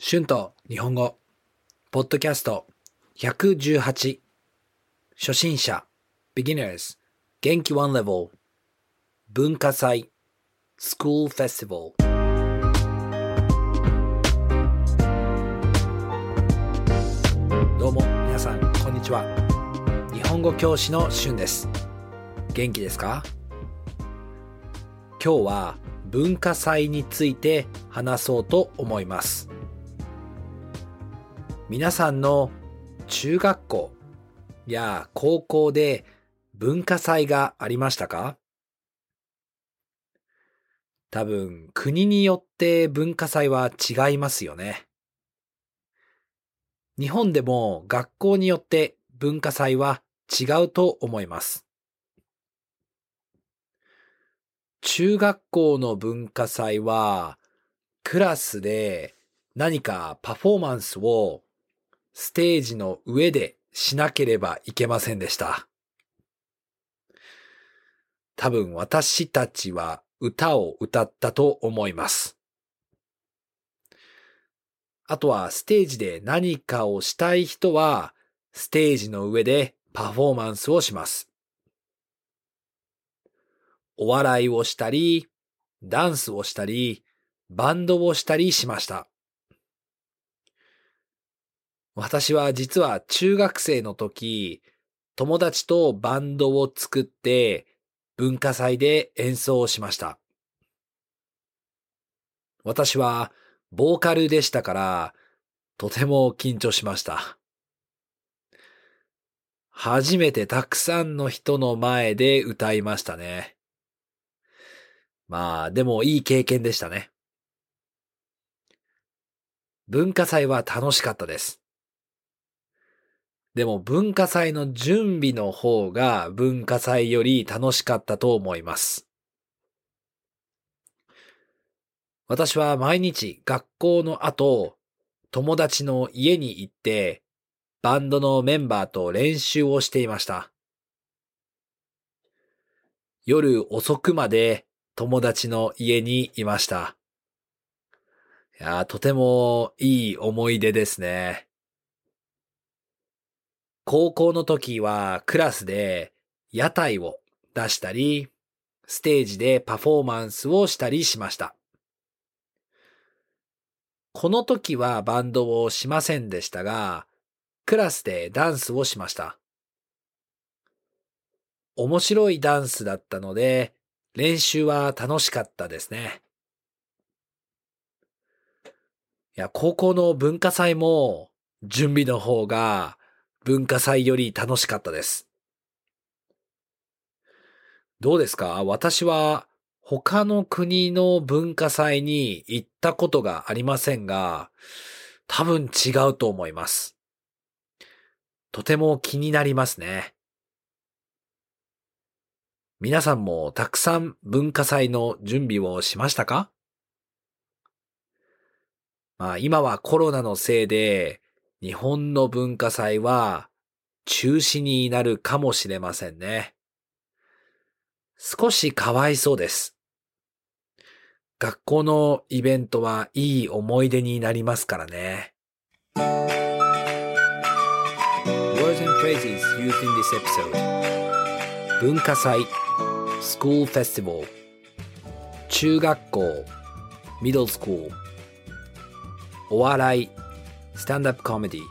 春と日本語、ポッドキャスト118、初心者、beginners、元気 one level、文化祭、school festival。どうも皆さん、こんにちは。日本語教師の春です。元気ですか？今日は文化祭について話そうと思います。皆さんの中学校や高校で文化祭がありましたか？多分国によって文化祭は違いますよね。日本でも学校によって文化祭は違うと思います。中学校の文化祭はクラスで何かパフォーマンスをステージの上でしなければいけませんでした。多分私たちは歌を歌ったと思います。あとはステージで何かをしたい人はステージの上でパフォーマンスをします。お笑いをしたり、ダンスをしたり、バンドをしたりしました。私は実は中学生の時、友達とバンドを作って文化祭で演奏しました。私はボーカルでしたから、とても緊張しました。初めてたくさんの人の前で歌いましたね。まあ、でもいい経験でしたね。文化祭は楽しかったです。でも文化祭の準備の方が文化祭より楽しかったと思います。私は毎日学校の後、友達の家に行って、バンドのメンバーと練習をしていました。夜遅くまで友達の家にいました。いや、とてもいい思い出ですね。高校の時はクラスで屋台を出したり、ステージでパフォーマンスをしたりしました。この時はバンドをしませんでしたが、クラスでダンスをしました。面白いダンスだったので、練習は楽しかったですね。いや、高校の文化祭も準備の方が文化祭より楽しかったです。どうですか？私は他の国の文化祭に行ったことがありませんが、多分違うと思います。とても気になりますね。皆さんもたくさん文化祭の準備をしましたか？まあ今はコロナのせいで日本の文化祭は中止になるかもしれませんね。少しかわいそうです。学校のイベントはいい思い出になりますからね。Words and phrases used in this episode 文化祭 School Festival 中学校 Middle School お笑い Stand-up comedy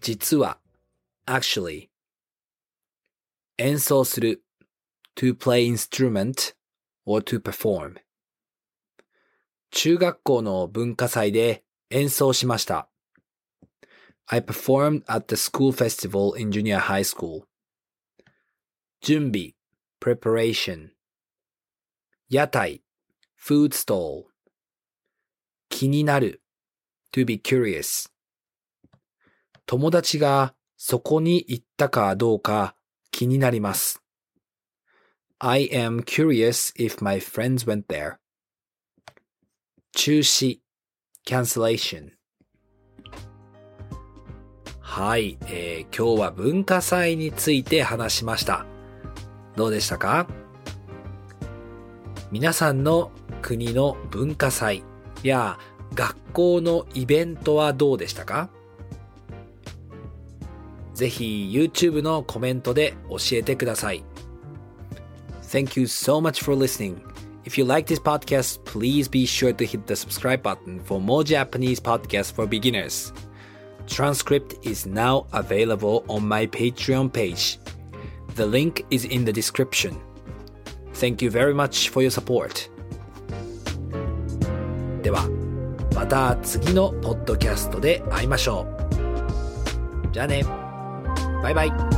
実は Actually 演奏する To play instrument or to perform 中学校の文化祭で演奏しました。I performed at the school festival in junior high school. 準備 preparation 屋台 food stall 気になる to be curious 友達がそこに行ったかどうか気になります。I am curious if my friends went there. 中止 cancellation はい、えー今日は文化祭について話しました。どうでしたか？皆さんの国の文化祭や学校のイベントはどうでしたかぜひ YouTube のコメントで教えてください。Thank you so much for listening. If you like this podcast, please be sure to hit the subscribe button for more Japanese podcasts for beginners. Transcript is now available on my Patreon page. The link is in the description. Thank you very much for your support. また次のポッドキャストで会いましょう。じゃあね。バイバイ。